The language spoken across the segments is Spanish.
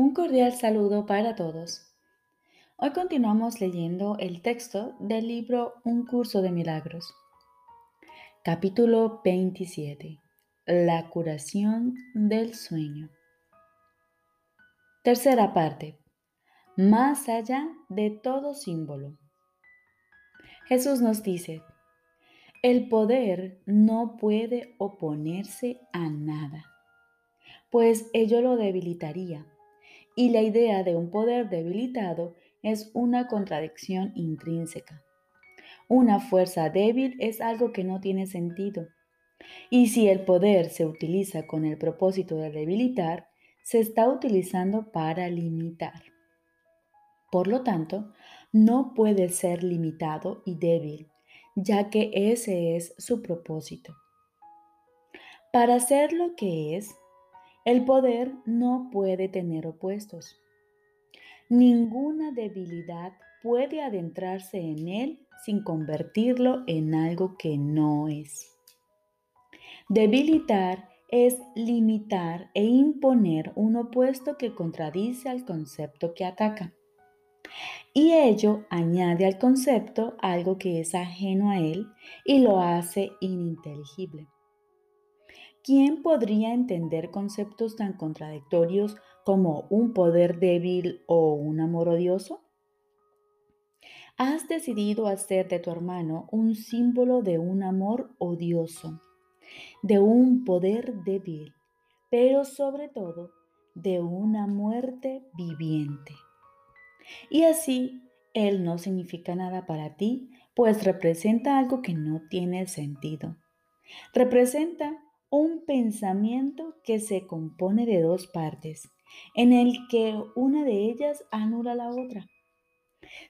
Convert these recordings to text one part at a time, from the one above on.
Un cordial saludo para todos. Hoy continuamos leyendo el texto del libro Un curso de milagros. Capítulo 27. La curación del sueño. Tercera parte. Más allá de todo símbolo. Jesús nos dice, el poder no puede oponerse a nada, pues ello lo debilitaría y la idea de un poder debilitado es una contradicción intrínseca. Una fuerza débil es algo que no tiene sentido. Y si el poder se utiliza con el propósito de debilitar, se está utilizando para limitar. Por lo tanto, no puede ser limitado y débil, ya que ese es su propósito. Para ser lo que es, el poder no puede tener opuestos. Ninguna debilidad puede adentrarse en él sin convertirlo en algo que no es. Debilitar es limitar e imponer un opuesto que contradice al concepto que ataca. Y ello añade al concepto algo que es ajeno a él y lo hace ininteligible. ¿Quién podría entender conceptos tan contradictorios como un poder débil o un amor odioso? Has decidido hacer de tu hermano un símbolo de un amor odioso, de un poder débil, pero sobre todo de una muerte viviente. Y así, él no significa nada para ti, pues representa algo que no tiene sentido. Representa un pensamiento que se compone de dos partes, en el que una de ellas anula la otra.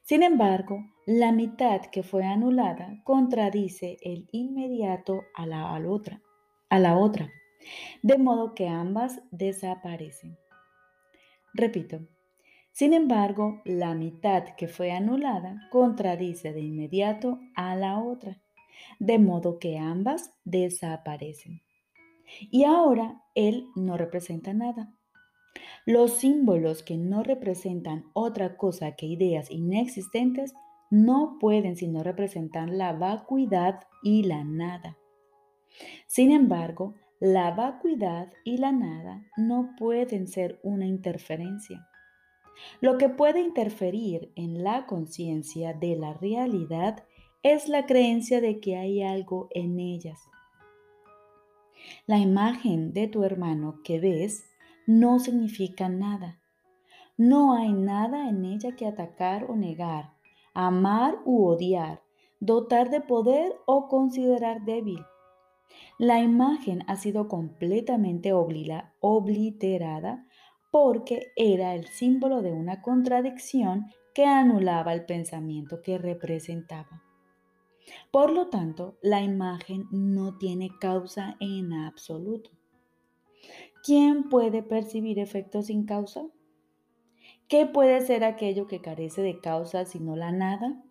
Sin embargo, la mitad que fue anulada contradice el inmediato a la, otra, a la otra, de modo que ambas desaparecen. Repito, sin embargo, la mitad que fue anulada contradice de inmediato a la otra, de modo que ambas desaparecen. Y ahora él no representa nada. Los símbolos que no representan otra cosa que ideas inexistentes no pueden sino representar la vacuidad y la nada. Sin embargo, la vacuidad y la nada no pueden ser una interferencia. Lo que puede interferir en la conciencia de la realidad es la creencia de que hay algo en ellas. La imagen de tu hermano que ves no significa nada. No hay nada en ella que atacar o negar, amar u odiar, dotar de poder o considerar débil. La imagen ha sido completamente obliterada porque era el símbolo de una contradicción que anulaba el pensamiento que representaba. Por lo tanto, la imagen no tiene causa en absoluto. ¿Quién puede percibir efectos sin causa? ¿Qué puede ser aquello que carece de causa sino la nada?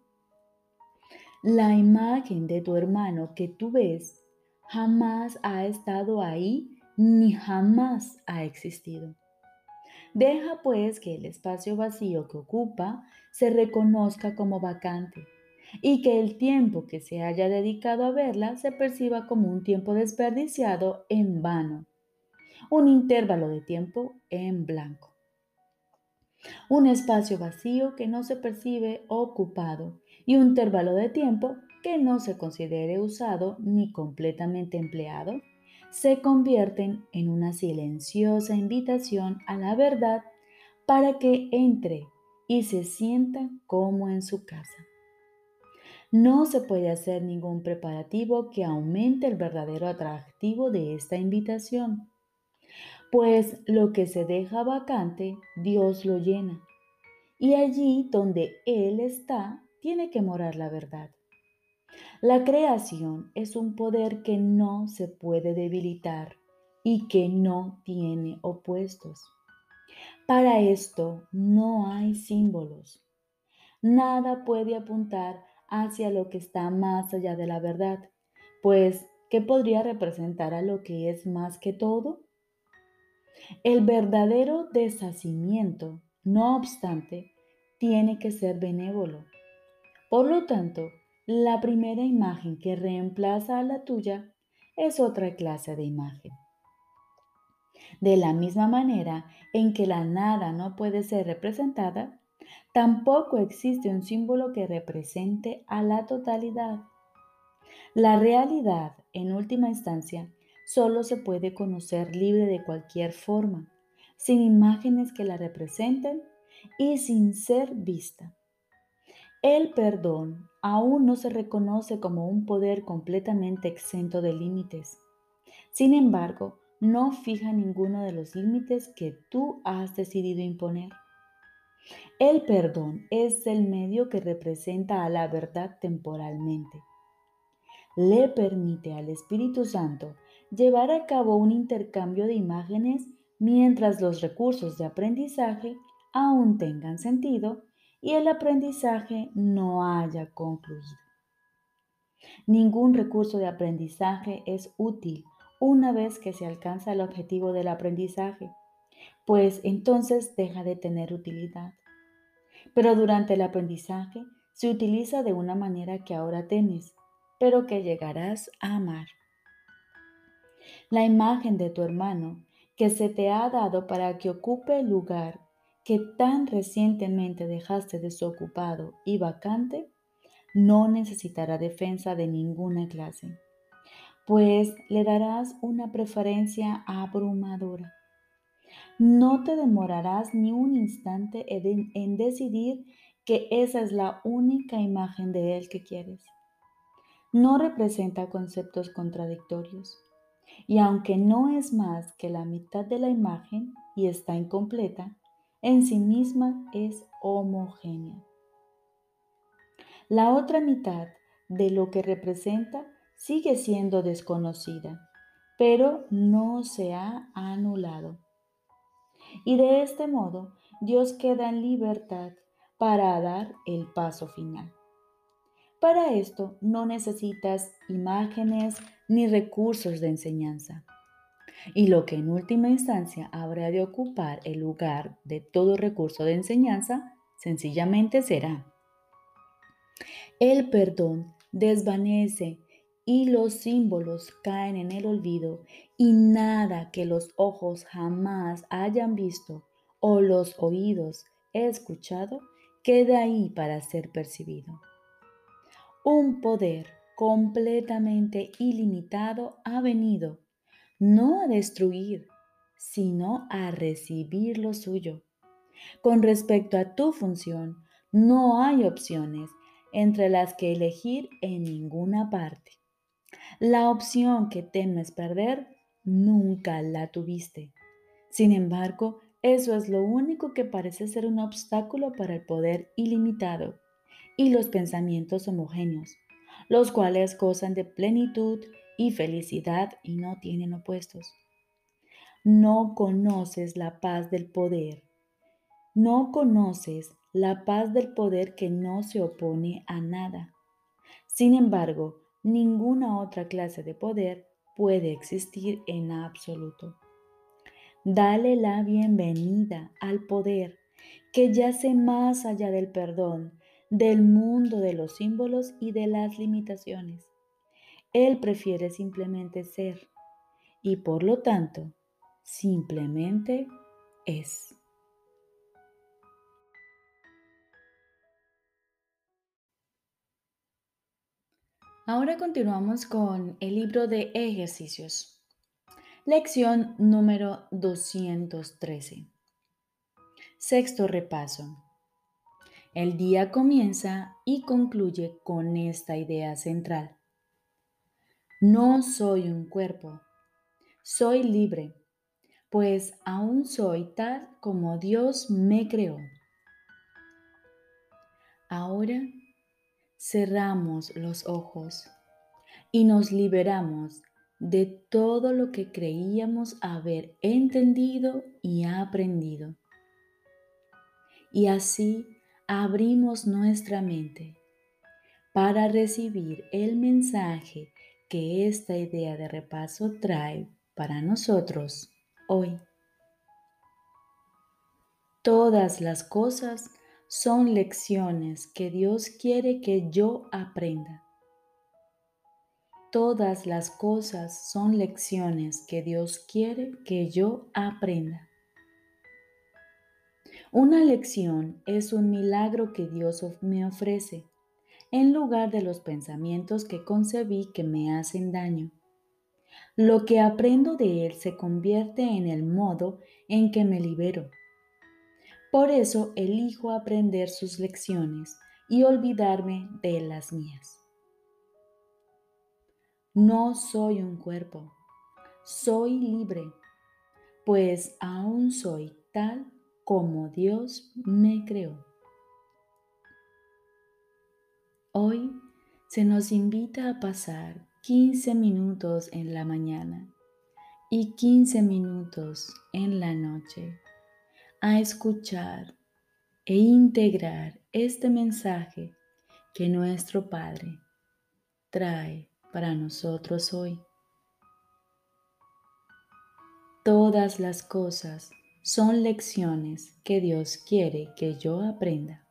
La imagen de tu hermano que tú ves jamás ha estado ahí ni jamás ha existido. Deja pues que el espacio vacío que ocupa se reconozca como vacante y que el tiempo que se haya dedicado a verla se perciba como un tiempo desperdiciado en vano, un intervalo de tiempo en blanco. Un espacio vacío que no se percibe ocupado y un intervalo de tiempo que no se considere usado ni completamente empleado, se convierten en una silenciosa invitación a la verdad para que entre y se sienta como en su casa. No se puede hacer ningún preparativo que aumente el verdadero atractivo de esta invitación, pues lo que se deja vacante, Dios lo llena. Y allí donde Él está, tiene que morar la verdad. La creación es un poder que no se puede debilitar y que no tiene opuestos. Para esto no hay símbolos. Nada puede apuntar hacia lo que está más allá de la verdad, pues, ¿qué podría representar a lo que es más que todo? El verdadero deshacimiento, no obstante, tiene que ser benévolo. Por lo tanto, la primera imagen que reemplaza a la tuya es otra clase de imagen. De la misma manera en que la nada no puede ser representada, tampoco existe un símbolo que represente a la totalidad. La realidad, en última instancia, solo se puede conocer libre de cualquier forma, sin imágenes que la representen y sin ser vista. El perdón aún no se reconoce como un poder completamente exento de límites. Sin embargo, no fija ninguno de los límites que tú has decidido imponer. El perdón es el medio que representa a la verdad temporalmente. Le permite al Espíritu Santo llevar a cabo un intercambio de imágenes mientras los recursos de aprendizaje aún tengan sentido y el aprendizaje no haya concluido. Ningún recurso de aprendizaje es útil una vez que se alcanza el objetivo del aprendizaje, pues entonces deja de tener utilidad. Pero durante el aprendizaje se utiliza de una manera que ahora temes, pero que llegarás a amar. La imagen de tu hermano que se te ha dado para que ocupe el lugar que tan recientemente dejaste desocupado y vacante, no necesitará defensa de ninguna clase pues le darás una preferencia abrumadora. No te demorarás ni un instante en decidir que esa es la única imagen de Él que quieres. No representa conceptos contradictorios y aunque no es más que la mitad de la imagen y está incompleta, en sí misma es homogénea. La otra mitad de lo que representa sigue siendo desconocida, pero no se ha anulado. Y de este modo, Dios queda en libertad para dar el paso final. Para esto no necesitas imágenes ni recursos de enseñanza. Y lo que en última instancia habrá de ocupar el lugar de todo recurso de enseñanza, sencillamente será el perdón desvanece y los símbolos caen en el olvido y nada que los ojos jamás hayan visto o los oídos escuchado queda ahí para ser percibido. Un poder completamente ilimitado ha venido no a destruir, sino a recibir lo suyo. Con respecto a tu función, no hay opciones entre las que elegir en ninguna parte. La opción que temes perder, nunca la tuviste. Sin embargo, eso es lo único que parece ser un obstáculo para el poder ilimitado y los pensamientos homogéneos, los cuales gozan de plenitud y felicidad y no tienen opuestos. No conoces la paz del poder. No conoces la paz del poder que no se opone a nada. Sin embargo, ninguna otra clase de poder puede existir en absoluto. Dale la bienvenida al poder que yace más allá del perdón, del mundo de los símbolos y de las limitaciones. Él prefiere simplemente ser y por lo tanto simplemente es. Ahora continuamos con el libro de ejercicios. Lección número 213. Sexto repaso. El día comienza y concluye con esta idea central. No soy un cuerpo, soy libre, pues aún soy tal como Dios me creó. Ahora cerramos los ojos y nos liberamos de todo lo que creíamos haber entendido y aprendido. Y así abrimos nuestra mente para recibir el mensaje que esta idea de repaso trae para nosotros hoy. Todas las cosas son lecciones que Dios quiere que yo aprenda. Todas las cosas son lecciones que Dios quiere que yo aprenda. Una lección es un milagro que Dios me ofrece en lugar de los pensamientos que concebí que me hacen daño. Lo que aprendo de Él se convierte en el modo en que me libero. Por eso elijo aprender sus lecciones y olvidarme de las mías. No soy un cuerpo, soy libre, pues aún soy tal como Dios me creó. Hoy se nos invita a pasar 15 minutos en la mañana y 15 minutos en la noche a escuchar e integrar este mensaje que nuestro Padre trae para nosotros hoy. Todas las cosas son lecciones que Dios quiere que yo aprenda.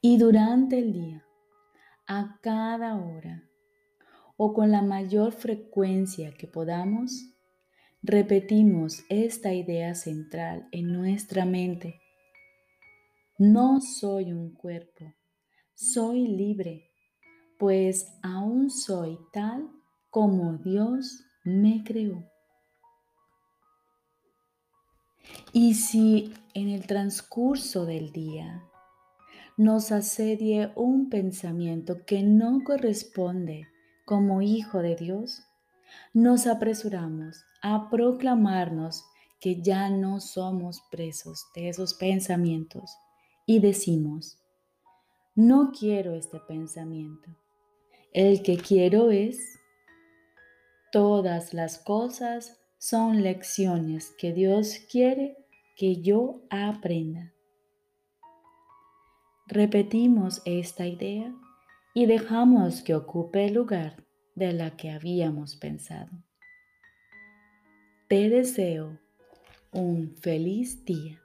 Y durante el día, a cada hora o con la mayor frecuencia que podamos, repetimos esta idea central en nuestra mente. No soy un cuerpo, soy libre, pues aún soy tal como Dios me creó. Y si en el transcurso del día nos asedie un pensamiento que no corresponde como hijo de Dios, nos apresuramos a proclamarnos que ya no somos presos de esos pensamientos y decimos, no quiero este pensamiento. El que quiero es, todas las cosas son lecciones que Dios quiere que yo aprenda. Repetimos esta idea y dejamos que ocupe el lugar de la que habíamos pensado. Te deseo un feliz día.